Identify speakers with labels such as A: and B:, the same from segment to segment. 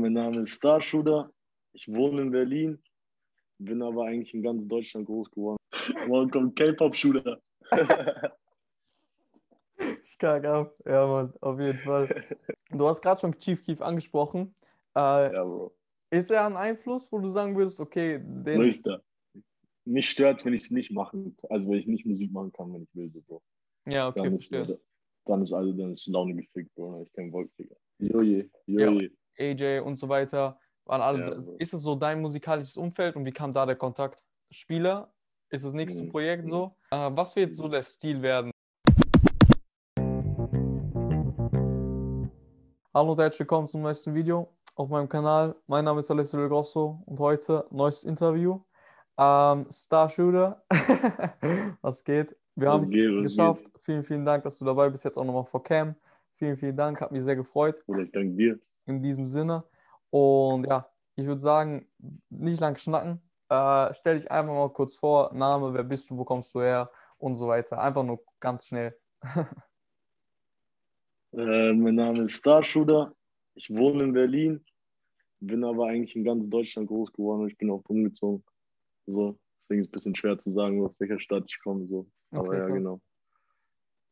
A: mein Name ist Starshooter. Ich wohne in Berlin, bin aber eigentlich in ganz Deutschland groß geworden. Kommt K-Pop-Shooter.
B: ich kack ab. Ja, Mann, auf jeden Fall. Du hast gerade schon Chief Keef angesprochen. Äh,
A: ja, Bro.
B: Ist er ein Einfluss, wo du sagen würdest, okay, den.
A: Ist er. Mich stört wenn ich es nicht machen kann. Also, wenn ich nicht Musik machen kann, wenn ich will, so.
B: Ja, okay.
A: Dann ist, dann ist, also, dann ist Laune gefickt, Bro. Ich keinen Bock, Digga. Joje, joje.
B: Ja, AJ und so weiter. Waren alle, ja. Ist es so dein musikalisches Umfeld und wie kam da der Kontakt? Spieler? Ist das nächste mhm. Projekt so? Äh, was wird so der Stil werden? Hallo und herzlich willkommen zum nächsten Video auf meinem Kanal. Mein Name ist Alessio Del Grosso und heute neues Interview. Ähm, Star Shooter, was geht? Wir haben es geschafft. Geht. Vielen, vielen Dank, dass du dabei bist, jetzt auch nochmal vor Cam. Vielen, vielen Dank, hat mich sehr gefreut.
A: Oder ich danke dir.
B: In diesem Sinne. Und ja, ich würde sagen, nicht lang schnacken. Äh, stell dich einfach mal kurz vor, Name, wer bist du, wo kommst du her und so weiter. Einfach nur ganz schnell.
A: äh, mein Name ist Starshooter. Ich wohne in Berlin, bin aber eigentlich in ganz Deutschland groß geworden und ich bin auch umgezogen. So, deswegen ist es ein bisschen schwer zu sagen, aus welcher Stadt ich komme. So. Aber okay, ja, klar. genau.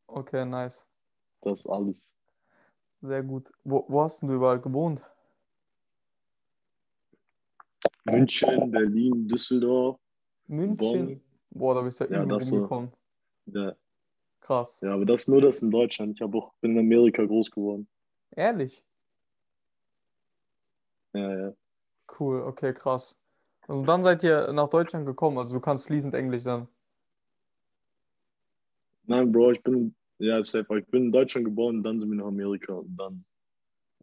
B: Okay, nice.
A: Das ist alles.
B: Sehr gut. Wo, wo hast du überall gewohnt?
A: München, Berlin, Düsseldorf.
B: München? Bonn. Boah, da bist du ja, ja das rumgekommen.
A: Ja.
B: Krass.
A: Ja, aber das ist nur das in Deutschland. Ich auch, bin in Amerika groß geworden.
B: Ehrlich?
A: Ja, ja.
B: Cool, okay, krass. Also dann seid ihr nach Deutschland gekommen, also du kannst fließend Englisch dann.
A: Nein, Bro, ich bin ja, safe. Ich bin in Deutschland geboren, dann sind wir nach Amerika und dann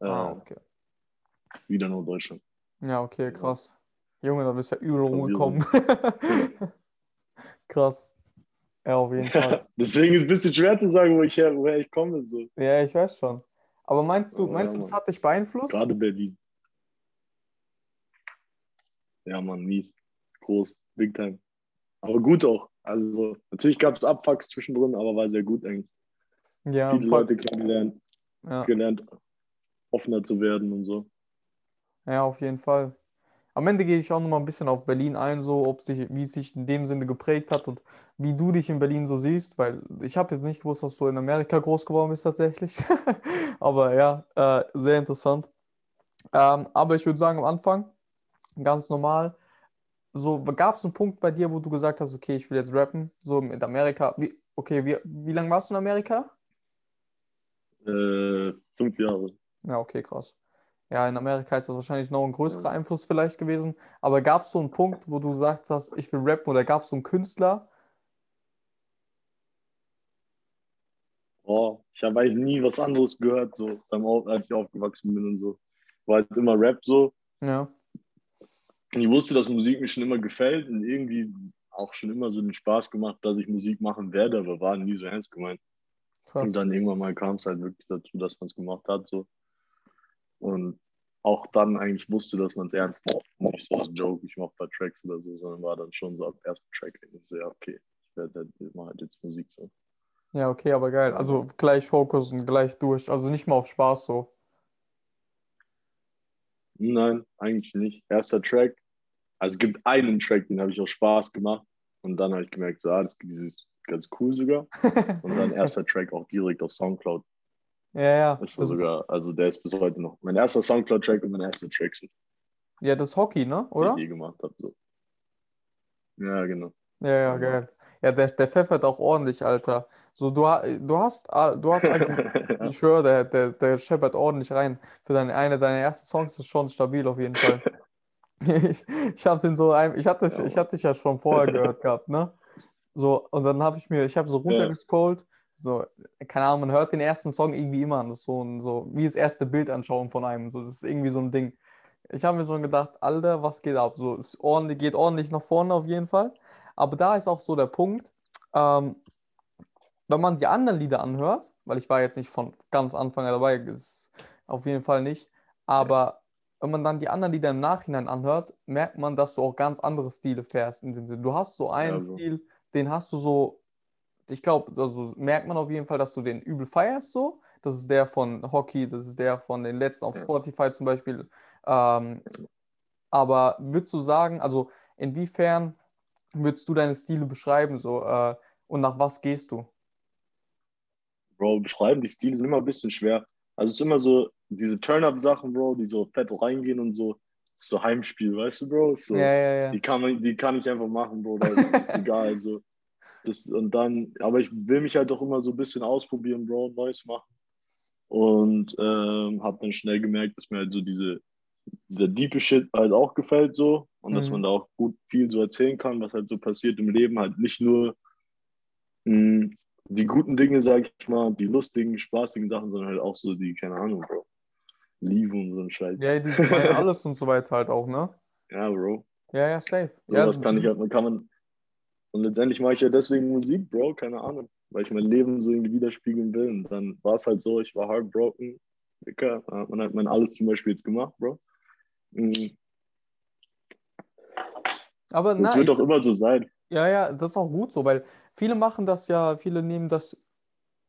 A: äh, ah, okay. wieder nach Deutschland.
B: Ja, okay, krass. Junge, da bist du ja übel rumgekommen. krass. Ja, auf jeden Fall.
A: Deswegen ist es ein bisschen schwer zu sagen, wo ich her, woher ich komme. So.
B: Ja, ich weiß schon. Aber meinst du, meinst ja, du, das hat dich beeinflusst?
A: Gerade Berlin. Ja, Mann, mies. Groß, big time. Aber gut auch. Also, natürlich gab es Abfucks zwischendrin, aber war sehr gut eigentlich.
B: Ja,
A: viele Leute kennengelernt, ja. gelernt, offener zu werden und so.
B: Ja, auf jeden Fall. Am Ende gehe ich auch noch mal ein bisschen auf Berlin ein, so ob sich, wie es sich in dem Sinne geprägt hat und wie du dich in Berlin so siehst, weil ich habe jetzt nicht gewusst, dass du in Amerika groß geworden bist tatsächlich. aber ja, äh, sehr interessant. Ähm, aber ich würde sagen, am Anfang, ganz normal, so gab es einen Punkt bei dir, wo du gesagt hast, okay, ich will jetzt rappen, so in Amerika. Wie, okay, wie, wie lange warst du in Amerika?
A: Äh, fünf Jahre.
B: Ja, okay, krass. Ja, in Amerika ist das wahrscheinlich noch ein größerer Einfluss vielleicht gewesen. Aber gab es so einen Punkt, wo du sagst hast, ich will rappen oder gab es so einen Künstler?
A: Oh, ich habe eigentlich nie was anderes gehört, so als ich aufgewachsen bin und so. War halt immer Rap so.
B: Ja.
A: Und ich wusste, dass Musik mir schon immer gefällt und irgendwie auch schon immer so den Spaß gemacht, dass ich Musik machen werde, aber war nie so ernst gemeint. Krass. Und dann irgendwann mal kam es halt wirklich dazu, dass man es gemacht hat. So. Und auch dann eigentlich wusste, dass man es ernst macht. Nicht so als Joke, ich mache ein paar Tracks oder so, sondern war dann schon so ab ersten Track so, ja, okay, ich werde halt, halt jetzt Musik so.
B: Ja, okay, aber geil. Also gleich Fokus und gleich durch. Also nicht mal auf Spaß so.
A: Nein, eigentlich nicht. Erster Track. Also es gibt einen Track, den habe ich auch Spaß gemacht. Und dann habe ich gemerkt, so, ah, das dieses ganz cool sogar. Und dann erster Track auch direkt auf Soundcloud.
B: Ja, ja.
A: Ist das sogar, also der ist bis heute noch mein erster Soundcloud-Track und mein erster Track.
B: Ja, das Hockey, ne? Oder?
A: Den ich gemacht habe. So. Ja, genau.
B: Ja, ja, geil. Ja, der, der pfeffert auch ordentlich, Alter. So, du, du hast, ah, du hast ich schwöre, der, der, der scheppert ordentlich rein. Für deine, eine deiner ersten Songs ist schon stabil auf jeden Fall. ich, ich habe den so, ich hatte, ich hatte dich ja schon vorher gehört gehabt, ne? So, und dann habe ich mir, ich habe so runtergescrollt, so, keine Ahnung, man hört den ersten Song irgendwie immer an. Das ist so, ein, so wie das erste Bild anschauen von einem. So, das ist irgendwie so ein Ding. Ich habe mir schon gedacht, Alter, was geht ab? So, ordentlich, geht ordentlich nach vorne auf jeden Fall. Aber da ist auch so der Punkt, ähm, wenn man die anderen Lieder anhört, weil ich war jetzt nicht von ganz Anfang dabei, ist auf jeden Fall nicht, aber wenn man dann die anderen Lieder im Nachhinein anhört, merkt man, dass du auch ganz andere Stile fährst. Du hast so einen ja, so. Stil, den hast du so, ich glaube, also merkt man auf jeden Fall, dass du den übel feierst so, das ist der von Hockey, das ist der von den letzten auf Spotify zum Beispiel. Ähm, aber würdest du sagen, also inwiefern würdest du deine Stile beschreiben so äh, und nach was gehst du?
A: Bro, beschreiben die Stile sind immer ein bisschen schwer. Also es ist immer so, diese Turn-Up-Sachen, Bro, die so fett reingehen und so, ist so Heimspiel, weißt du, Bro? So,
B: ja, ja, ja.
A: Die, kann man, die kann ich einfach machen, Bro, das ist egal. So. Das, und dann, aber ich will mich halt auch immer so ein bisschen ausprobieren, Bro, Neues machen. Und ähm, habe dann schnell gemerkt, dass mir halt so diese, dieser diepe Shit halt auch gefällt so und mhm. dass man da auch gut viel so erzählen kann, was halt so passiert im Leben, halt nicht nur mh, hm, die guten Dinge, sag ich mal, die lustigen, spaßigen Sachen, sondern halt auch so die, keine Ahnung, Bro. Liebe und so ein Scheiß.
B: Ja, das ist alles und so weiter halt auch, ne?
A: Ja, Bro.
B: Ja, ja, safe.
A: So
B: ja,
A: was kann ich halt, kann man. Und letztendlich mache ich ja deswegen Musik, Bro, keine Ahnung. Weil ich mein Leben so irgendwie widerspiegeln will. Und dann war es halt so, ich war heartbroken. Dicker, man hat mein alles zum Beispiel jetzt gemacht, Bro. Mhm.
B: Aber
A: das wird doch immer so sein.
B: Ja, ja, das ist auch gut so, weil viele machen das ja, viele nehmen das,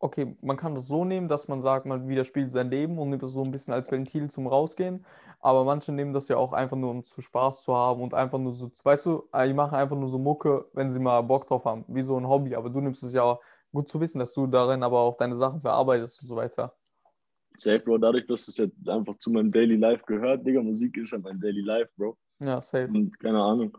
B: okay, man kann das so nehmen, dass man sagt, man widerspielt sein Leben und nimmt es so ein bisschen als Ventil zum Rausgehen, aber manche nehmen das ja auch einfach nur, um zu Spaß zu haben und einfach nur so, weißt du, die machen einfach nur so Mucke, wenn sie mal Bock drauf haben, wie so ein Hobby, aber du nimmst es ja gut zu wissen, dass du darin aber auch deine Sachen verarbeitest und so weiter.
A: Safe, Bro, dadurch, dass es jetzt einfach zu meinem Daily Life gehört, Digga, Musik ist ja mein Daily Life, Bro.
B: Ja, safe.
A: Und keine Ahnung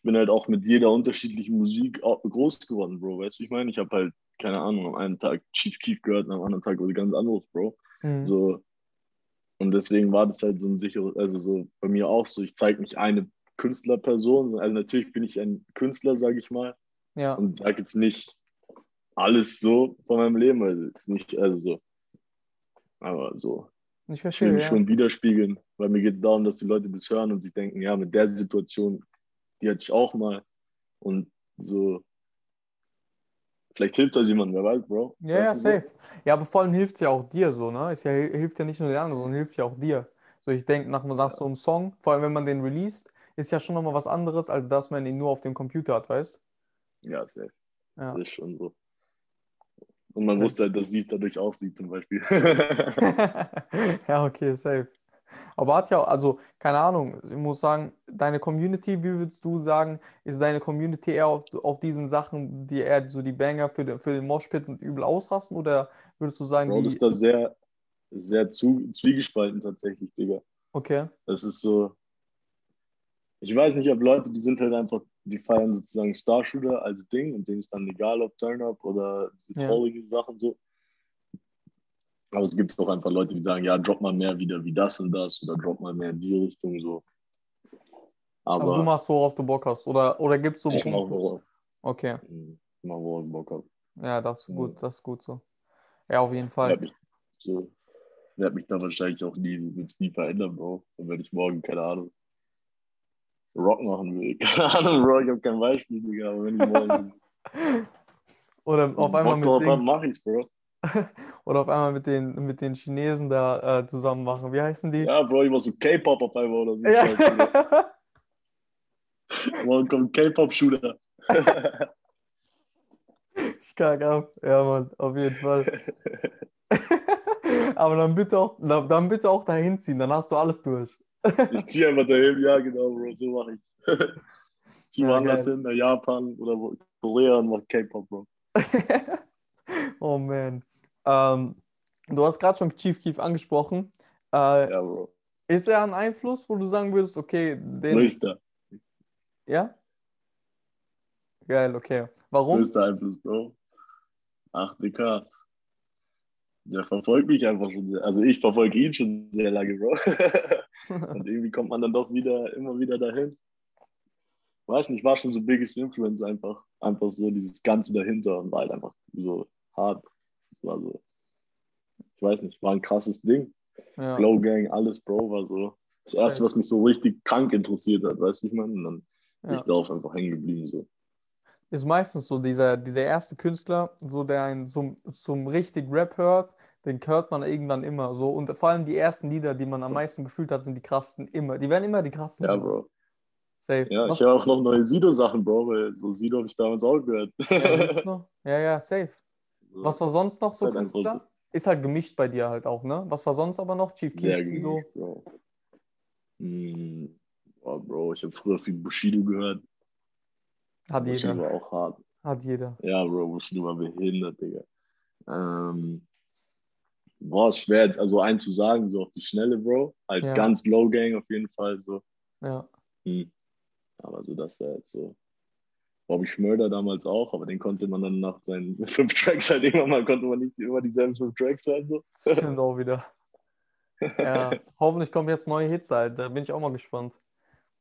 A: ich bin halt auch mit jeder unterschiedlichen Musik groß geworden, Bro. Weißt du, ich meine, ich habe halt, keine Ahnung, am einen Tag Chief Keef gehört und am anderen Tag was ganz anderes, Bro. Mhm. So. Und deswegen war das halt so ein sicheres, also so bei mir auch so, ich zeige nicht eine Künstlerperson, also natürlich bin ich ein Künstler, sage ich mal.
B: Ja.
A: Und sage jetzt nicht alles so von meinem Leben, also jetzt nicht, also so. Aber so.
B: Ich verstehe. Ich will mich
A: ja. schon widerspiegeln, weil mir geht es darum, dass die Leute das hören und sich denken, ja, mit der Situation die hatte ich auch mal. Und so, vielleicht hilft das jemandem, wer weiß, Bro.
B: Ja, ja, safe. So? Ja, aber vor allem hilft es ja auch dir so, ne? Es ja, hilft ja nicht nur den anderen, sondern hilft ja auch dir. So, ich denke, nach, nach so einem Song, vor allem wenn man den released, ist ja schon nochmal was anderes, als dass man ihn nur auf dem Computer hat, weißt
A: Ja, safe. Ja. Das ist schon so. Und man okay. wusste halt, dass sie es dadurch aussieht, zum Beispiel.
B: ja, okay, safe. Aber hat ja, also, keine Ahnung, ich muss sagen, deine Community, wie würdest du sagen, ist deine Community eher auf, auf diesen Sachen, die eher so die Banger für den, für den Moshpit und übel ausrasten? Oder würdest du sagen,
A: Bro, die. ist da sehr, sehr zu, zwiegespalten tatsächlich, Digga.
B: Okay.
A: Das ist so. Ich weiß nicht, ob Leute, die sind halt einfach, die feiern sozusagen Starshooter als Ding und denen ist dann egal, ob Turn-Up oder diese ja. Sachen so. Aber es gibt auch einfach Leute, die sagen, ja, drop mal mehr wieder wie das und das oder drop mal mehr in die Richtung so.
B: Aber, Aber du machst, worauf du Bock hast. Oder, oder gibt es so
A: einen ich Punkt? Mach, worauf.
B: Okay.
A: Ich mach, worauf ich Bock habe.
B: Ja, das ist gut, das ist gut so. Ja, auf jeden Fall.
A: Ich so, werde mich da wahrscheinlich auch nie, nie verändern, Bro. Und wenn ich morgen, keine Ahnung, Rock machen will. Keine Ahnung, Bro, ich habe kein Beispiel, Digga, aber wenn ich morgen.
B: Oder auf einmal mit.
A: Dings, mach ich's, Bro.
B: Oder auf einmal mit den, mit den Chinesen da äh, zusammen machen. Wie heißen die?
A: Ja, Bro, ich war so K-Pop auf einmal oder so.
B: Ja.
A: Kommt K-Pop-Shooter.
B: ich kack ab. Ja, Mann, auf jeden Fall. Aber dann bitte auch, dann bitte auch dahin ziehen, dann hast du alles durch.
A: ich ziehe einfach dahin, ja genau, Bro, so mache ich Zieh ja, woanders hin, nach Japan oder Korea und mach K-Pop, Bro.
B: oh man. Ähm, du hast gerade schon Chief Keef angesprochen. Äh,
A: ja, Bro.
B: Ist er ein Einfluss, wo du sagen würdest, okay, den.
A: Größter.
B: Ja? Geil, okay. Warum?
A: Größter Einfluss, Bro. Ach, Dicker. Der verfolgt mich einfach schon sehr. Also ich verfolge ihn schon sehr lange, Bro. Und irgendwie kommt man dann doch wieder, immer wieder dahin. Weiß nicht, war schon so biggest Influence einfach. Einfach so dieses Ganze dahinter und war halt einfach so hart. Das war so, ich weiß nicht, war ein krasses Ding. Ja. Glow Gang, alles, Bro, war so das erste, was mich so richtig krank interessiert hat, weißt du, ich meine? Und dann bin ich darauf einfach hängen geblieben. So.
B: Ist meistens so, dieser, dieser erste Künstler, so der einen zum, zum richtig Rap hört, den hört man irgendwann immer so. Und vor allem die ersten Lieder, die man am meisten gefühlt hat, sind die krassesten immer. Die werden immer die krassesten.
A: Ja, Bro.
B: Safe.
A: Ja, was? ich höre auch noch neue Sido-Sachen, Bro, weil so Sido habe ich damals auch gehört.
B: Ja, ja, ja, safe. Was war sonst noch so Künstler? ist halt gemischt bei dir halt auch, ne? Was war sonst aber noch? Chief Keef,
A: gemischt, Bro. Mm, oh, Bro, ich habe früher viel Bushido gehört.
B: Hat
A: Bushido
B: jeder.
A: war auch hart.
B: Hat jeder.
A: Ja, Bro, Bushido war behindert, Digga. Ähm, boah, ist schwer jetzt also einen zu sagen, so auf die Schnelle, Bro. Halt
B: Ja.
A: ganz Low Gang auf jeden Fall, so.
B: Ja.
A: Hm. Aber so, dass der jetzt so. Bobby Schmörder damals auch, aber den konnte man dann nach seinen fünf Tracks halt irgendwann mal, konnte man nicht immer dieselben fünf Tracks hören, so.
B: Stimmt auch wieder. Ja, hoffentlich kommen jetzt neue Hits halt. Da bin ich auch mal gespannt.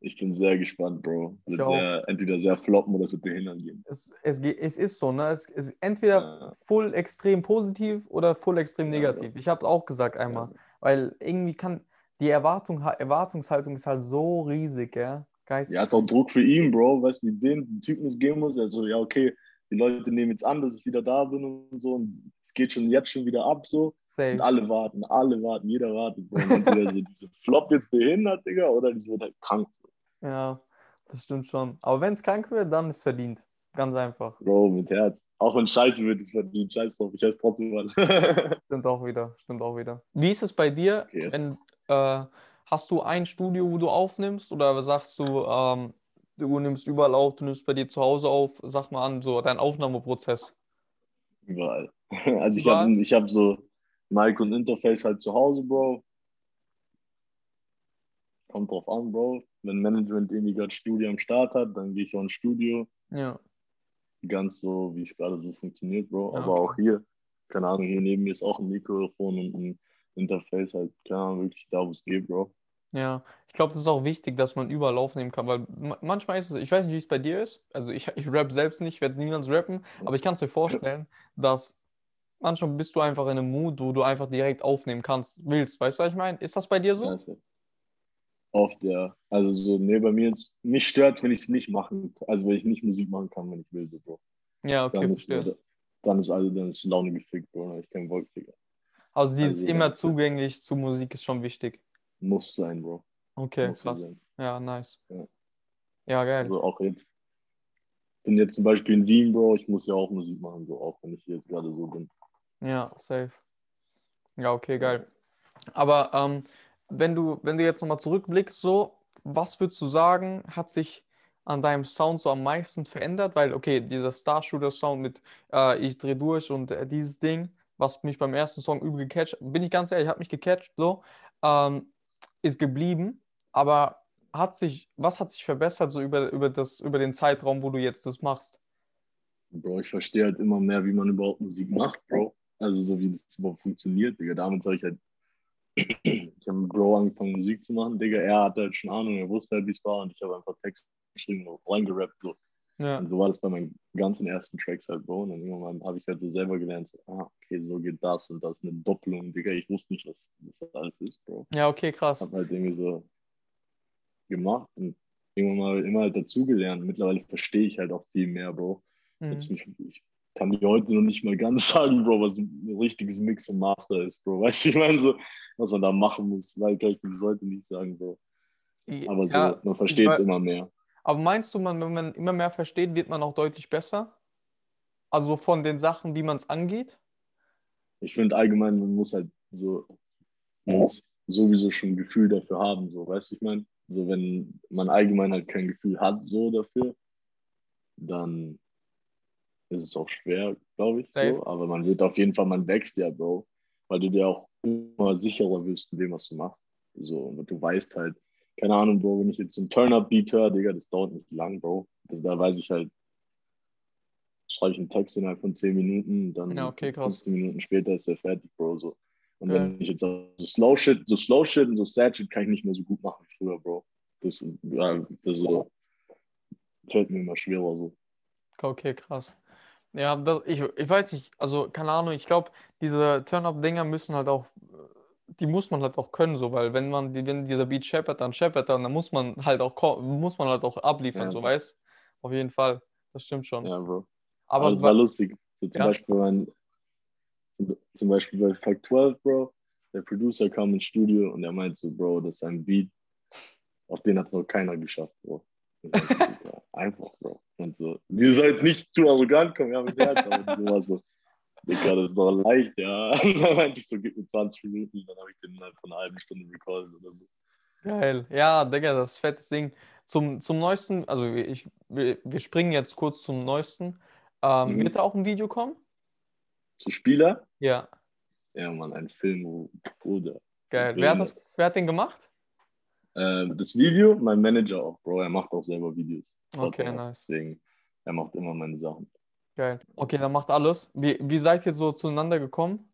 A: Ich bin sehr gespannt, Bro.
B: Ich
A: Wird sehr, entweder sehr floppen oder es wird behindern gehen.
B: Es, es, es ist so, ne? Es ist entweder
A: Ja.
B: full extrem positiv oder full extrem
A: Ja,
B: negativ. Ich habe auch gesagt einmal,
A: Ja.
B: weil irgendwie kann die Erwartung, Erwartungshaltung ist halt so riesig, ja? Geist.
A: Ja, ist auch Druck für ihn, Bro. Weißt du, wie den Typen es gehen muss? Also, ja, okay, die Leute nehmen jetzt an, dass ich wieder da bin und so. Und es geht schon jetzt schon wieder ab, so. Und
B: Safe.
A: alle warten, alle warten, jeder wartet. Bro. Und entweder so diese Flop wird behindert, Digga, oder das wird halt krank.
B: Ja, das stimmt schon. Aber wenn es krank wird, dann ist es verdient. Ganz einfach.
A: Bro, mit Herz. Auch wenn Scheiße wird, ist verdient. Scheiß drauf, ich heiße trotzdem mal.
B: Stimmt auch wieder. Stimmt auch wieder. Wie ist es bei dir,
A: Okay.
B: wenn äh, hast du ein Studio, wo du aufnimmst, oder sagst du, ähm, du nimmst überall auf, du nimmst bei dir zu Hause auf, sag mal an, so dein Aufnahmeprozess.
A: Überall. Also ich habe ich hab so Mic und Interface halt zu Hause, Bro. Kommt drauf an, Bro. Wenn Management irgendwie gerade Studio am Start hat, dann gehe ich auch ins Studio.
B: Ja.
A: Ganz so, wie es gerade so funktioniert, Bro.
B: Ja,
A: Aber auch hier, keine Ahnung, hier neben mir ist auch ein Mikrofon und ein Interface halt, keine Ahnung, wirklich da, wo es geht, Bro.
B: Ja, ich glaube, das ist auch wichtig, dass man überall aufnehmen kann, weil ma- manchmal ist es, ich weiß nicht, wie es bei dir ist, also ich, ich rap selbst nicht, ich werde niemals rappen, aber ich kann es mir vorstellen, dass manchmal bist du einfach in einem Mood, wo du einfach direkt aufnehmen kannst, willst, weißt du, was ich meine? Ist das bei dir so?
A: Also, oft, ja. Also so, nee, bei mir ist, mich stört wenn ich es nicht machen kann. Also wenn ich nicht Musik machen kann, wenn ich will, so, Bro.
B: Ja, okay,
A: Dann ist,
B: verstehe.
A: dann ist also, dann ist Laune gefickt, Bro. Dann ich keinen Bock, Digga.
B: Also dieses
A: also,
B: immer
A: ja.
B: zugänglich zu Musik ist schon wichtig.
A: Muss sein, Bro.
B: Okay,
A: Muss
B: krass.
A: sein.
B: Ja, nice.
A: Ja.
B: Ja, geil.
A: Also auch jetzt, bin jetzt zum Beispiel in Wien, Bro, ich muss ja auch Musik machen, so auch wenn ich hier jetzt gerade so bin.
B: Ja, safe. Ja, okay, geil. Aber ähm, wenn du, wenn du jetzt nochmal zurückblickst, so, was würdest du sagen, hat sich an deinem Sound so am meisten verändert? Weil, okay, dieser Starshooter-Sound mit äh, Ich dreh durch und äh, dieses Ding, was mich beim ersten Song übel gecatcht, bin ich ganz ehrlich, hat mich gecatcht, so, ähm, ist geblieben, aber hat sich, was hat sich verbessert so über, über das, über den Zeitraum, wo du jetzt das machst?
A: Bro, ich verstehe halt immer mehr, wie man überhaupt Musik macht, Bro. Also so wie das überhaupt funktioniert, Digga. Damals habe ich halt, ich habe mit Bro angefangen Musik zu machen, Digga. Er hatte halt schon Ahnung, er wusste halt, wie es war und ich habe einfach Text geschrieben und reingerappt, so.
B: Ja,
A: Und so war das bei meinen ganzen ersten Tracks halt, Bro. Und dann irgendwann habe ich halt so selber gelernt, so, ah, okay, so geht das und das, eine Doppelung, Digga. Ich wusste nicht, was das alles ist, Bro.
B: ja, okay, krass.
A: Hab halt irgendwie so gemacht und irgendwann mal immer halt dazugelernt. Mittlerweile verstehe ich halt auch viel mehr, Bro.
B: Mhm.
A: Jetzt mich, ich kann dir heute noch nicht mal ganz sagen, Bro, was ein richtiges Mix und Master ist, Bro. Weißt du, ich meine, so, was man da machen muss, weil kann ich dir heute nicht sagen, Bro. Aber so,
B: Ja,
A: man versteht es
B: ich
A: immer mehr.
B: Aber meinst du, man, wenn man immer mehr versteht, wird man auch deutlich besser? Also von den Sachen, wie man es angeht?
A: Ich finde allgemein, man muss halt so, man muss sowieso schon ein Gefühl dafür haben, so, weißt du, ich meine, so, wenn man allgemein halt kein Gefühl hat, so dafür, dann ist es auch schwer, glaube ich, so, aber man wird auf jeden Fall, man wächst ja, Bro, weil du dir auch immer sicherer wirst in dem, was du machst, so, und du weißt halt, keine Ahnung, Bro, wenn ich jetzt so einen Turn-Up-Beat höre, Digga, das dauert nicht lang, Bro, das, da weiß ich halt, schreibe ich einen Text innerhalb von 10 Minuten, dann
B: Ja, okay, krass.
A: 15 Minuten später ist er fertig, Bro, so. Und
B: Geil.
A: wenn ich jetzt so Slow Shit, so Slow Shit und so Sad Shit kann ich nicht mehr so gut machen wie früher, Bro. Das, das so, fällt mir immer schwerer so.
B: Okay, krass. Ja, das, ich, ich weiß nicht, also keine Ahnung, ich glaube, diese Turn-Up-Dinger müssen halt auch, die muss man halt auch können, so, weil wenn man, die, wenn dieser Beat scheppert, dann scheppert er und dann muss man halt auch, muss man halt auch abliefern,
A: Ja.
B: so, weißt? Auf jeden Fall, das stimmt schon.
A: Ja, Bro.
B: Aber
A: Aber das war
B: wa-
A: lustig. So zum
B: Ja.
A: Beispiel mein, zum, zum Beispiel bei Fact 12, Bro, der Producer kam ins Studio und er meinte so, Bro, das ist ein Beat, auf den hat noch keiner geschafft, Bro. Einfach, Bro. Und so, die soll jetzt nicht zu arrogant kommen, ja, mit Herz, aber so war so, Digga, das ist doch leicht, ja. dann meinte ich so, gib mir 20 Minuten, dann habe ich den innerhalb von einer halben Stunde recorded oder so.
B: Geil. Ja, Digga, das ist fettes Ding. Zum, zum neuesten, also ich, wir, wir springen jetzt kurz zum neuesten. Ähm,
A: Mhm.
B: Wird da auch ein Video kommen?
A: Zu Spieler?
B: Ja,
A: Ja, Mann, ein Film, Bruder.
B: geil.
A: Okay.
B: Wer hat, das, wer hat den gemacht?
A: Ähm, das Video, mein Manager auch, Bro, er macht auch selber Videos.
B: Okay, nice.
A: Deswegen, er macht immer meine Sachen.
B: Geil. Okay, dann macht alles. Wie, wie seid ihr so zueinander gekommen?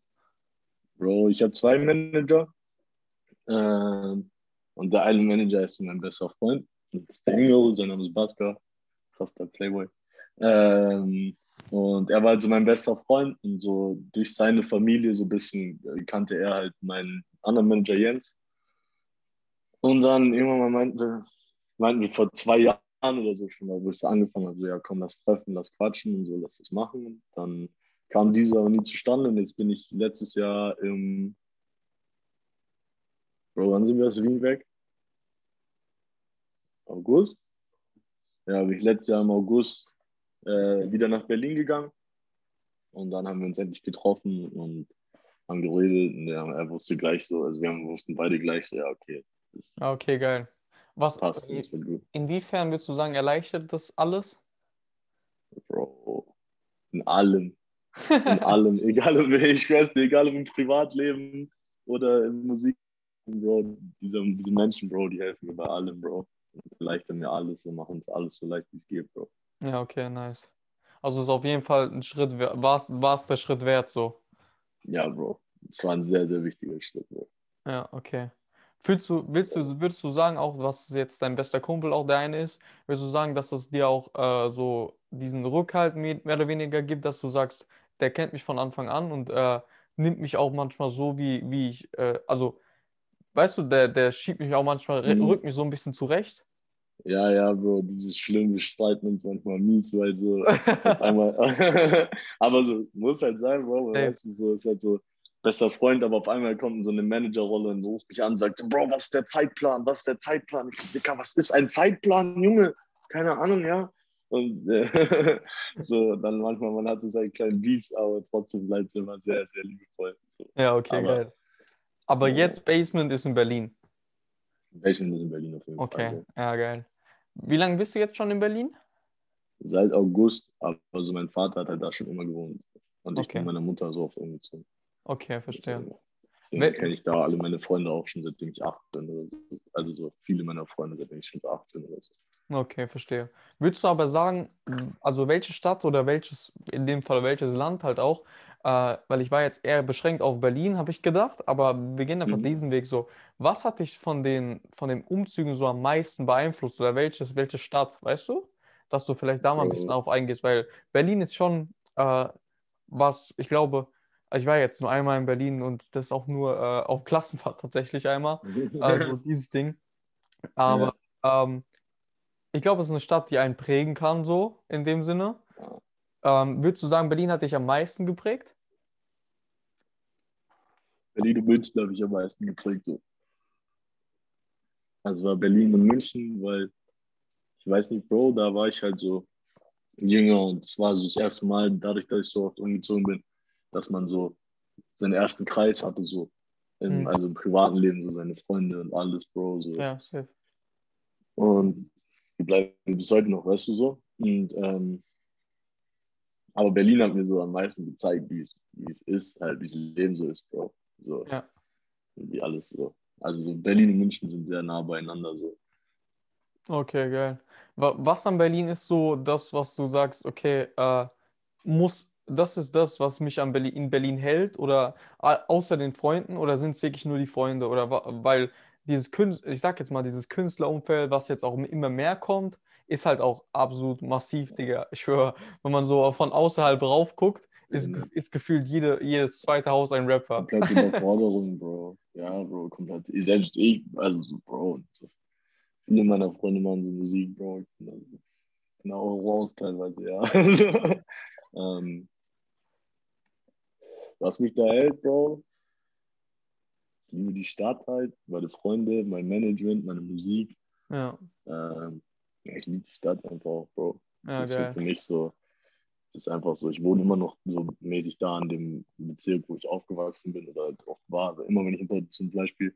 A: Bro, ich habe zwei Manager. Ähm, und der eine Manager ist mein bester Freund. Das ist der Engel, sein Name ist Baska. Krasser Playboy. Ähm, und er war also mein bester Freund und so durch seine Familie so ein bisschen äh, kannte er halt meinen anderen Manager Jens. Und dann irgendwann mal meinte, meinten wir vor zwei Jahren oder so schon, wo ich so angefangen habe, so ja komm, lass treffen, lass quatschen und so, lass was machen. Und dann kam dieser aber nie zustande und jetzt bin ich letztes Jahr im Bro, wann sind wir aus Wien weg? August? Ja, bin ich letztes Jahr im August äh, wieder nach Berlin gegangen. Und dann haben wir uns endlich getroffen und haben geredet. Und ja, er wusste gleich so, also wir haben, wussten beide gleich so, ja, okay,
B: Ah, Okay, geil. Was,
A: passt, das wird gut.
B: inwiefern würdest du sagen, erleichtert das alles?
A: Bro, in allem, in allem, egal ob ich dir, egal ob im Privatleben oder in Musik, Bro, diese, diese Menschen, Bro, die helfen mir bei allem, Bro. Erleichtern mir alles und machen es alles so leicht, wie es geht, Bro.
B: Ja, okay, nice. Also ist auf jeden Fall ein Schritt, war es der Schritt wert so.
A: Ja, Bro. Es war ein sehr, sehr wichtiger Schritt, Bro.
B: Ja, okay. Fühlst du, willst du, würdest du sagen, auch was jetzt dein bester Kumpel auch der eine ist, würdest du sagen, dass es dir auch äh, so diesen Rückhalt mehr, mehr oder weniger gibt, dass du sagst, der kennt mich von Anfang an und äh, nimmt mich auch manchmal so, wie, wie ich, äh, also, weißt du, der, der schiebt mich auch manchmal,
A: Mhm.
B: rückt mich so ein bisschen zurecht.
A: Ja, ja, Bro, dieses schlimm, wir streiten uns manchmal mies, weil so auf einmal. aber so, muss halt sein, Bro, weißt du, so ist halt so bester Freund, aber auf einmal kommt so eine Managerrolle und ruft mich an und sagt, Bro, was ist der Zeitplan? Was ist der Zeitplan? Ich Dicker, was ist ein Zeitplan, Junge? Keine Ahnung, ja. Und äh, so, dann manchmal, man hat so seine kleinen Beefs, aber trotzdem bleibt es immer sehr, sehr liebevoll. So.
B: Ja, okay,
A: Aber-
B: geil. Aber jetzt Basement ist in Berlin.
A: Basement ist in Berlin auf jeden Fall.
B: Okay, ja, geil. Wie lange bist du jetzt schon in Berlin?
A: Seit August, aber also mein Vater hat halt da schon immer gewohnt. Und ich
B: Okay.
A: bin mit meiner Mutter so oft umgezogen.
B: Okay, verstehe.
A: Deswegen, deswegen
B: Wel-
A: kenne ich da alle meine Freunde auch schon seitdem ich 8 bin. Oder so. Also so viele meiner Freunde seitdem ich schon 18 oder so.
B: Okay, verstehe. Würdest du aber sagen, also welche Stadt oder welches, in dem Fall welches Land halt auch, äh, weil ich war jetzt eher beschränkt auf Berlin, habe ich gedacht, aber wir gehen einfach
A: Mhm.
B: diesen Weg so. Was hat dich von den, von den Umzügen so am meisten beeinflusst oder welches, welche Stadt, weißt du? Dass du vielleicht da mal ein bisschen
A: Bro.
B: auf eingehst, weil Berlin ist schon äh, was, ich glaube, ich war jetzt nur einmal in Berlin und das auch nur äh, auf Klassenfahrt tatsächlich einmal. Also dieses Ding. Aber ähm, ich glaube, es ist eine Stadt, die einen prägen kann, so in dem Sinne. Ähm, würdest du sagen, Berlin hat dich am meisten geprägt?
A: Berlin und München habe ich am meisten geprägt. So. Also war Berlin und München, weil ich weiß nicht, Bro, da war ich halt so jünger und es war so das erste Mal, dadurch, dass ich so oft umgezogen bin, dass man so seinen ersten Kreis hatte, so. Im,
B: Mhm.
A: Also im privaten Leben, so seine Freunde und alles, Bro. So.
B: Ja, safe.
A: Und die bleiben bis heute noch, weißt du so. Und, ähm, aber Berlin hat mir so am meisten gezeigt, wie es, ist, halt, wie das Leben so ist, Bro. So,
B: Ja.
A: Wie alles so. Also so Berlin und München sind sehr nah beieinander so.
B: Okay, geil. Wa- Was an Berlin ist so das, was du sagst, okay, äh, muss, das ist das, was mich Berlin, in Berlin hält oder außer den Freunden oder sind es wirklich nur die Freunde oder weil dieses Künstler, ich sag jetzt mal, dieses Künstlerumfeld, was jetzt auch immer mehr kommt, ist halt auch absolut massiv, Digga. Ich schwöre, wenn man so von außerhalb rauf guckt, ist,
A: Ja.
B: ist gefühlt jede, jedes zweite Haus ein Rapper.
A: Komplette Überforderung, Bro. Ja, Bro, komplett. Ich, selbst ich, also so, Bro, so viele meiner Freunde machen so Musik, Bro. Ich bin, also, bin auch raus teilweise, ja. ähm, was mich da hält, Bro, ich liebe die Stadt halt, meine Freunde, mein Management, meine Musik.
B: Ja,
A: Ähm, ja, ich liebe die Stadt einfach, Bro.
B: ja,
A: das ist
B: geil.
A: für mich so ist einfach so. Ich wohne immer noch so mäßig da in dem Bezirk, wo ich aufgewachsen bin oder halt auch war. Also immer wenn ich in, zum Beispiel,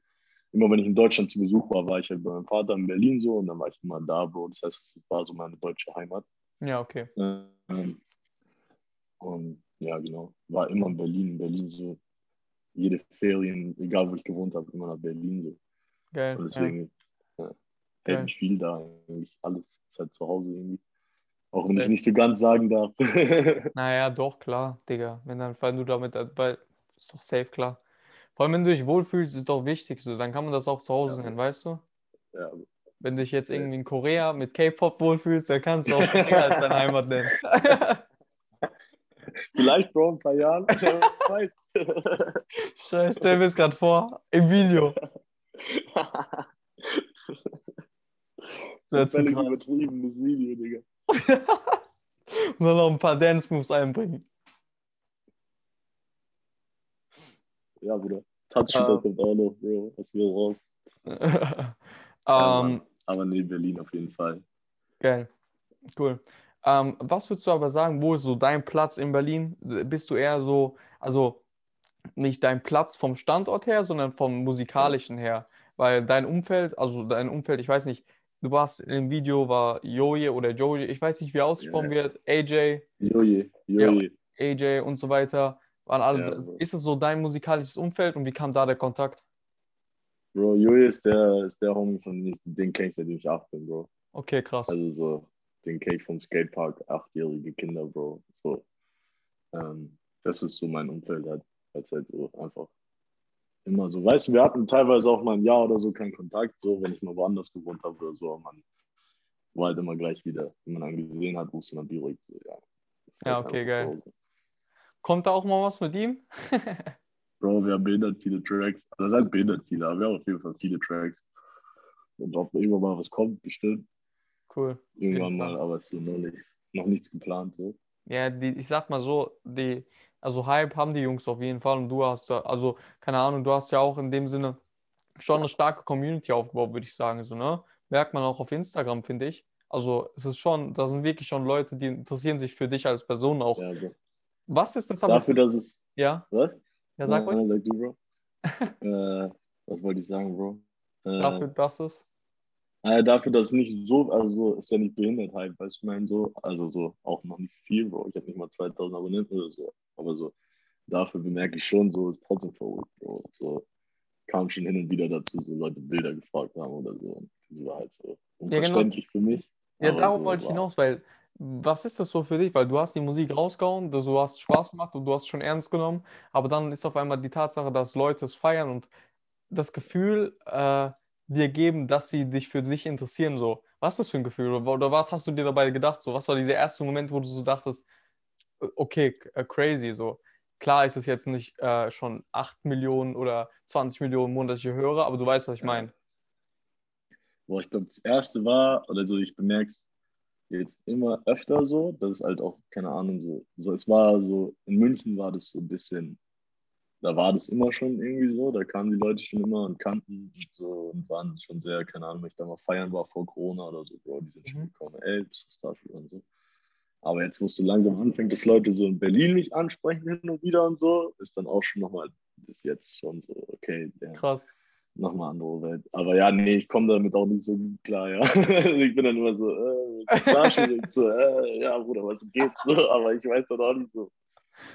A: immer wenn ich in Deutschland zu Besuch war, war ich halt bei meinem Vater in Berlin so und dann war ich immer da, Bro. Das heißt, es war so meine deutsche Heimat.
B: Ja, okay.
A: Ähm, und ja, genau. War immer in Berlin. In Berlin so jede Ferien, egal wo ich gewohnt habe, immer nach Berlin so.
B: Geil.
A: Und deswegen ja. Ja, hält mich viel da. Eigentlich alles ist halt zu Hause irgendwie. Auch wenn ich es nicht so ganz sagen darf.
B: naja, doch, klar, Digga. Wenn dann, weil du damit, weil, ist doch safe klar. Vor allem, wenn du dich wohlfühlst, ist doch wichtig so. Dann kann man das auch zu Hause ja. nennen, weißt du?
A: Ja.
B: Wenn du dich jetzt irgendwie in Korea mit K-Pop wohlfühlst, dann kannst du auch Korea als deine Heimat nennen.
A: Vielleicht, Bro, ein paar Jahren.
B: weiß. Scheiße, stell mir es gerade vor, im Video.
A: das ist ein übertriebenes Video, Digga.
B: Und dann noch ein paar Dance-Moves einbringen.
A: Ja, Bruder. Touchshooter uh, kommt auch noch, Bro. Was wir raus. um,
B: ja,
A: aber nee, Berlin auf jeden Fall.
B: Geil. Cool. Um, was würdest du aber sagen, wo ist so dein Platz in Berlin? Bist du eher so, also nicht dein Platz vom Standort her, sondern vom musikalischen her? Weil dein Umfeld, also dein Umfeld, ich weiß nicht, du warst im Video, war Joje oder Joje, ich weiß nicht, wie ausgesprochen yeah. wird, AJ.
A: Joje, Joje.
B: Ja, AJ und so weiter. Waren alle, ja, ist es so dein musikalisches Umfeld und wie kam da der Kontakt?
A: Bro, Joje ist der, ist der Homie von den kenn ich seitdem ich acht bin, Bro.
B: Okay, krass.
A: Also so, den ich vom Skatepark, achtjährige Kinder, Bro. So, ähm, das ist so mein Umfeld halt, als halt so einfach immer so. Weißt du, wir hatten teilweise auch mal ein Jahr oder so keinen Kontakt, so wenn ich mal woanders gewohnt habe oder so, aber man war halt immer gleich wieder. Wenn man dann gesehen hat, wusste man direkt, so, ja.
B: Ja, halt okay, geil. Kommt da auch mal was mit ihm?
A: Bro, wir haben behindert viele Tracks. Das heißt behindert viele, aber wir haben auf jeden Fall viele Tracks. Und ob irgendwann mal was kommt, bestimmt.
B: Cool.
A: Irgendwann mal, aber es ist noch, nicht, noch nichts geplant. So.
B: Ja, die, ich sag mal so, die, also Hype haben die Jungs auf jeden Fall und du hast, also keine Ahnung, du hast ja auch in dem Sinne schon eine starke Community aufgebaut, würde ich sagen, so, ne? Merkt man auch auf Instagram, finde ich. Also es ist schon, da sind wirklich schon Leute, die interessieren sich für dich als Person auch. Ja,
A: Bro.
B: Was ist das aber?
A: Dafür, dass es.
B: Ja.
A: Was?
B: Ja, sag mal.
A: sag du, Bro. äh, was wollte ich sagen, Bro?
B: Äh, dafür, dass es.
A: Äh, dafür, dass es nicht so, also ist ja nicht behindert halt, weißt du, ich meine, so, also so auch noch nicht viel, Bro. Ich habe nicht mal 2000 Abonnenten oder so. Aber so, dafür bemerke ich schon, so ist trotzdem verrückt, Bro. So kam schon hin und wieder dazu, so Leute Bilder gefragt haben oder so. Und das war halt so unverständlich ja, genau. für mich.
B: Ja, darauf so, wollte ich hinaus, weil was ist das so für dich? Weil du hast die Musik rausgehauen, du hast Spaß gemacht und du hast schon ernst genommen, aber dann ist auf einmal die Tatsache, dass Leute es feiern und das Gefühl äh, dir geben, dass sie dich für dich interessieren. So, was ist das für ein Gefühl? Oder, was hast du dir dabei gedacht? So, was war dieser erste Moment, wo du so dachtest, okay, äh, crazy, so. Klar ist es jetzt nicht äh, schon 8 Millionen oder 20 Millionen monatliche Hörer, aber du weißt, was ich meine.
A: Boah, ich glaube, das erste war, oder so, ich bemerke es jetzt immer öfter so, dass es halt auch, keine Ahnung, so, so, es war so, in München war das so ein bisschen, da war das immer schon irgendwie so, da kamen die Leute schon immer und kannten und so und waren schon sehr, keine Ahnung, wenn ich da mal feiern war vor Corona oder so, Bro, die sind schon mhm. gekommen, ey, bist du Starfield und so. Aber jetzt, wo es so langsam anfängt, dass Leute so in Berlin mich ansprechen hin und wieder und so, ist dann auch schon nochmal bis jetzt schon so, okay,
B: ja, krass.
A: Nochmal andere Welt. Aber ja, nee, ich komme damit auch nicht so gut klar, ja. Ich bin dann immer so, äh, schon? so, äh, ja, Bruder, was geht so? Aber ich weiß dann auch nicht so.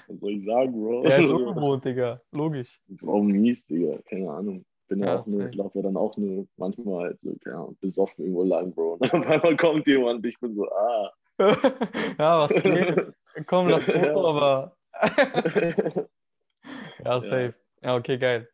A: Was soll ich sagen, Bro?
B: Ja, ist ungewohnt, Digga. Logisch.
A: Warum mies, Digga? Keine Ahnung. Bin ja, auch nur, ich laufe ja dann auch nur manchmal halt so, ja, besoffen irgendwo lang, Bro. Und dann auf einmal kommt jemand und ich bin so, ah,
B: ja, was geht? Komm, das Foto, aber. ja, safe. Ja, okay, geil.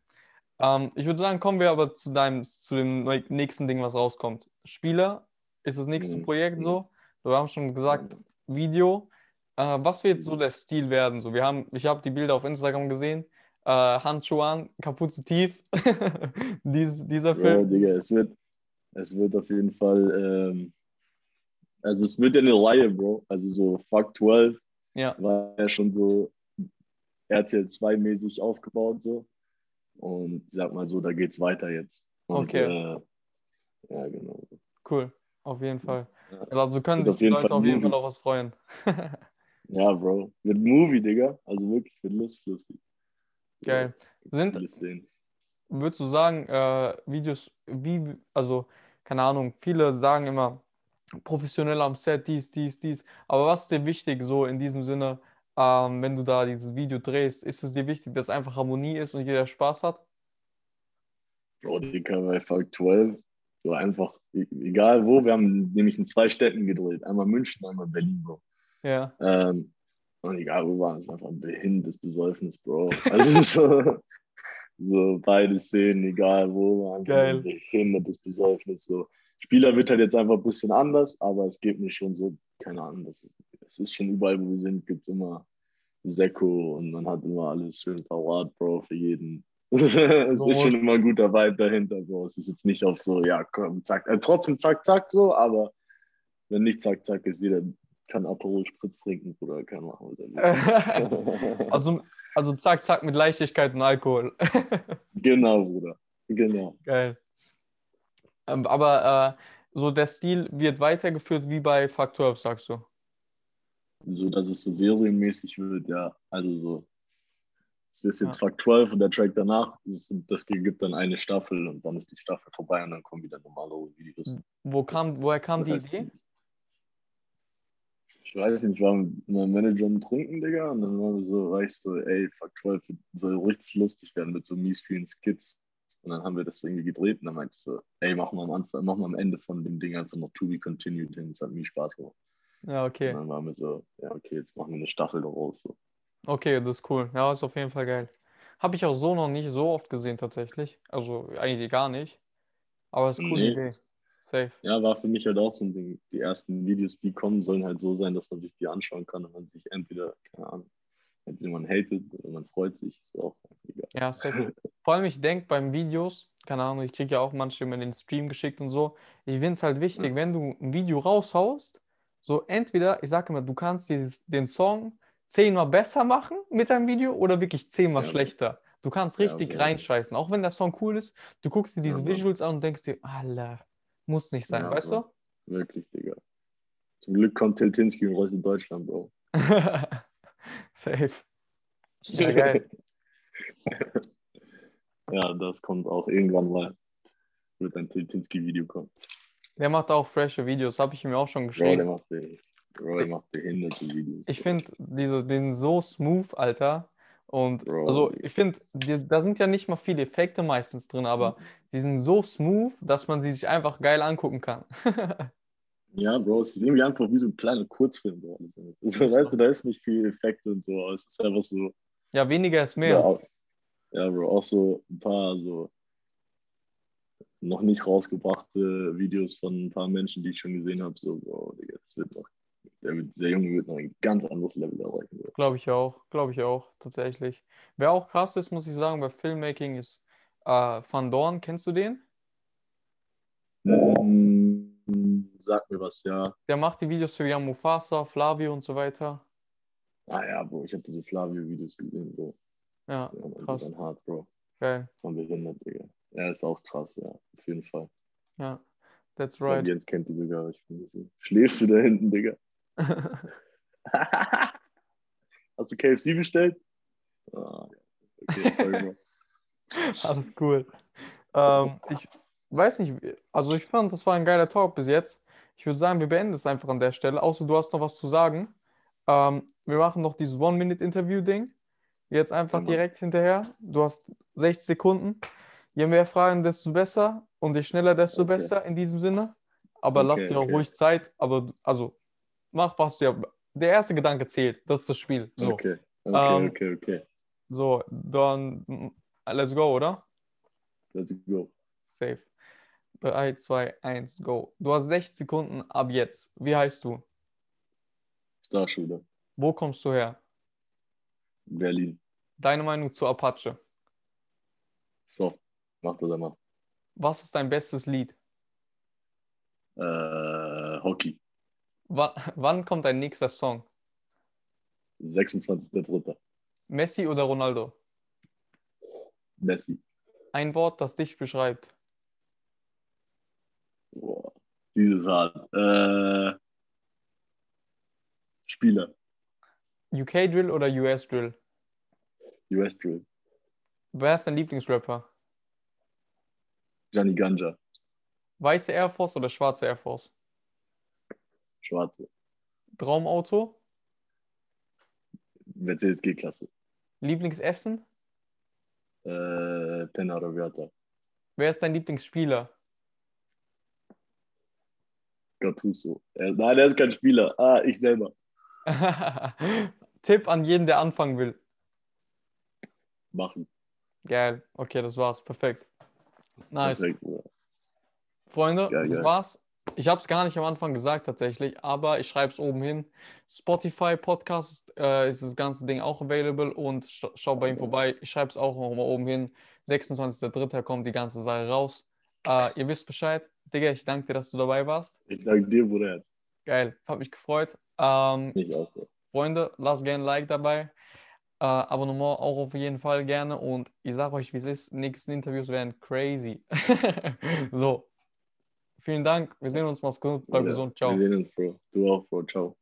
B: Ähm, ich würde sagen, kommen wir aber zu deinem, zu dem nächsten Ding, was rauskommt. Spieler ist das nächste mhm. Projekt so. Wir haben schon gesagt, Video. Äh, was wird so der Stil werden? So, wir haben, ich habe die Bilder auf Instagram gesehen. Äh, Handschuhe an, Kapuze tief. Dies, dieser Film.
A: Ja, Digga, es wird, es wird auf jeden Fall. Ähm also es wird ja eine Reihe, Bro. Also so Fuck 12
B: ja.
A: war ja schon so RTL 2-mäßig aufgebaut so. Und sag mal so, da geht's weiter jetzt. Und,
B: okay.
A: Äh, ja, genau.
B: Cool, auf jeden Fall. Ja. Also können sich die Leute Fall auf jeden Fall auch was freuen.
A: ja, Bro. Mit Movie, Digga. Also wirklich, wird lustig, lustig.
B: Geil. Sind, würdest du sagen, äh, Videos, wie, also, keine Ahnung, viele sagen immer, professionell am Set, dies, dies, dies. Aber was ist dir wichtig, so in diesem Sinne, ähm, wenn du da dieses Video drehst? Ist es dir wichtig, dass einfach Harmonie ist und jeder Spaß hat?
A: Bro, Digga, bei Falk 12 so einfach, e-, egal wo, wir haben nämlich in zwei Städten gedreht. Einmal München, einmal Berlin, Bro.
B: Ja.
A: Ähm, und egal wo war es, einfach ein behindertes Besäufnis, Bro. Also so, so beide Szenen, egal wo, war einfach ein behindertes Besäufnis. So. Spieler wird halt jetzt einfach ein bisschen anders, aber es geht mir schon so, keine Ahnung, das, es ist schon überall, wo wir sind, gibt es immer Sekko und man hat immer alles schön parat, Bro, für jeden es ist schon immer ein guter Vibe dahinter, Bro. Es ist jetzt nicht auf so, ja, komm, zack, äh, trotzdem zack, zack, so, aber wenn nicht zack, zack ist, jeder kann Aperol Spritz trinken oder kann machen,
B: was also, also zack, zack mit Leichtigkeit und Alkohol.
A: genau, Bruder. Genau.
B: Geil. Ähm, aber äh, so der Stil wird weitergeführt wie bei 12, sagst du?
A: So, dass es so serienmäßig wird, ja. Also so es ist jetzt ja. Fakt 12 und der Track danach, das, das gibt dann eine Staffel und dann ist die Staffel vorbei und dann kommen wieder normale Videos.
B: Wo kam, woher kam das die Idee?
A: Ich weiß nicht, ich war mit meinem Manager am Trinken, Digga, und dann war, so, war ich so, ey, Fakt 12 soll richtig lustig werden mit so mies vielen Skits. Und dann haben wir das irgendwie gedreht und dann meinte ich so, ey, machen wir am Anfang, machen wir am Ende von dem Ding einfach noch To Be Continued hin. Das hat mir Spaß gemacht.
B: Ja, okay.
A: Und dann waren wir so, ja, okay, jetzt machen wir eine Staffel daraus. So.
B: Okay, das ist cool. Ja, ist auf jeden Fall geil. Habe ich auch so noch nicht so oft gesehen tatsächlich. Also eigentlich gar nicht. Aber es ist eine coole Nee. Idee. Safe.
A: Ja, war für mich halt auch so ein Ding. Die ersten Videos, die kommen, sollen halt so sein, dass man sich die anschauen kann und man sich entweder, keine Ahnung, entweder man hatet oder man freut sich. Ist auch egal.
B: Ja, safe. Vor allem, ich denke beim Videos, keine Ahnung, ich kriege ja auch manchmal in den Stream geschickt und so. Ich finde es halt wichtig, Ja. wenn du ein Video raushaust, so entweder, ich sage immer, du kannst dieses, den Song zehnmal besser machen mit deinem Video oder wirklich zehnmal ja, schlechter. Du kannst richtig ja, reinscheißen. Auch wenn der Song cool ist, du guckst dir diese Visuals an und denkst dir, Alter, muss nicht sein, weißt du?
A: Wirklich, Digga. Zum Glück kommt Tiltinski und Reus in Deutschland, Bro.
B: Safe. Ja, geil.
A: ja, das kommt auch irgendwann mal. Wird ein Tiltinski-Video kommen.
B: Der macht auch frische Videos, habe ich ihm auch schon geschrieben.
A: Bro, der macht behinderte Videos.
B: Ich finde diese, den so smooth, Alter. Und Bro. also ich finde, da sind ja nicht mal viele Effekte meistens drin, aber die sind so smooth, dass man sie sich einfach geil angucken kann.
A: ja, Bro, es ist irgendwie einfach wie so ein kleiner Kurzfilm. Bro. Also, weißt du, da ist nicht viel Effekte und so, es ist einfach so.
B: Ja, weniger ist mehr.
A: Ja, auch, ja, Bro, auch so ein paar so noch nicht rausgebrachte Videos von ein paar Menschen, die ich schon gesehen habe, so, Bro, Digga, das wird noch der, wird, der Junge wird noch ein ganz anderes Level erreichen.
B: Glaube ich auch, glaube ich auch, tatsächlich. Wer auch krass ist, muss ich sagen, bei Filmmaking ist äh, Van Dorn. Kennst du den?
A: Mm, sag mir was, ja.
B: Der macht die Videos für Jan Mufasa, Flavio und so weiter.
A: Ah ja, Bro, ich habe diese Flavio-Videos gesehen. So.
B: Ja,
A: ja krass. Dann hart, Bro.
B: Geil.
A: Von behindert, Digga. Er ist auch krass, ja, auf jeden Fall.
B: Ja, that's right.
A: Jens kennt die sogar. Ich finde, schläfst du da hinten, Digga? Hast du KFC bestellt?
B: Ah, okay, sorry, Alles cool. Ähm, ich weiß nicht, also ich fand, das war ein geiler Talk bis jetzt. Ich würde sagen, wir beenden es einfach an der Stelle, außer du hast noch was zu sagen. Ähm, wir machen noch dieses One-Minute-Interview-Ding. Jetzt einfach ja, direkt hinterher. Du hast 60 Sekunden. Je mehr Fragen, desto besser. Und je schneller, desto okay. besser in diesem Sinne. Aber okay, lass dir auch okay. ruhig Zeit. Aber also mach, was dir. Der erste Gedanke zählt. Das ist das Spiel. So.
A: Okay, okay, ähm, okay, okay.
B: So, dann let's go, oder?
A: Let's go.
B: Safe. 3, 2, 1, go. Du hast 60 Sekunden ab jetzt. Wie heißt du?
A: Starschule.
B: Wo kommst du her?
A: Berlin.
B: Deine Meinung zu Apache?
A: So, mach das einmal.
B: Was ist dein bestes Lied?
A: Äh, Hockey.
B: Wann kommt dein nächster Song?
A: 26.03.
B: Messi oder Ronaldo?
A: Messi.
B: Ein Wort, das dich beschreibt.
A: Boah, dieses hart. Äh, Spieler.
B: UK Drill oder US Drill?
A: US Drill.
B: Wer ist dein Lieblingsrapper?
A: Johnny Ganja.
B: Weiße Air Force oder schwarze Air Force?
A: Schwarze.
B: Traumauto?
A: Mercedes G-Klasse.
B: Lieblingsessen?
A: Äh, Penna Roviata.
B: Wer ist dein Lieblingsspieler?
A: Gattuso. Äh, nein, er ist kein Spieler. Ah, ich selber.
B: Tipp an jeden, der anfangen will.
A: Machen.
B: Geil. Okay, das war's. Perfekt. Nice.
A: Perfekt.
B: Freunde,
A: Geil,
B: das
A: geil.
B: war's. Ich habe es gar nicht am Anfang gesagt tatsächlich, aber ich schreibe es oben hin. Spotify Podcast äh, ist das ganze Ding auch available und sch schau bei ihm vorbei. Ich schreibe es auch noch mal oben hin. 26.03. kommt die ganze Sache raus. Äh, ihr wisst Bescheid. Digga, ich danke dir, dass du dabei warst.
A: Ich danke dir, Bruder.
B: Geil, hat mich gefreut. Ähm,
A: Mich auch. Ja.
B: Freunde, lasst gerne ein Like dabei. Äh, Abonnement auch auf jeden Fall gerne. Und ich sage euch, wie es ist. Nächsten Interviews werden crazy. so. Vielen Dank. Wir sehen uns. Mach's gut. Bleib
A: Ja,
B: gesund. Ciao.
A: Wir sehen uns, Bro. Du auch, Bro. Ciao.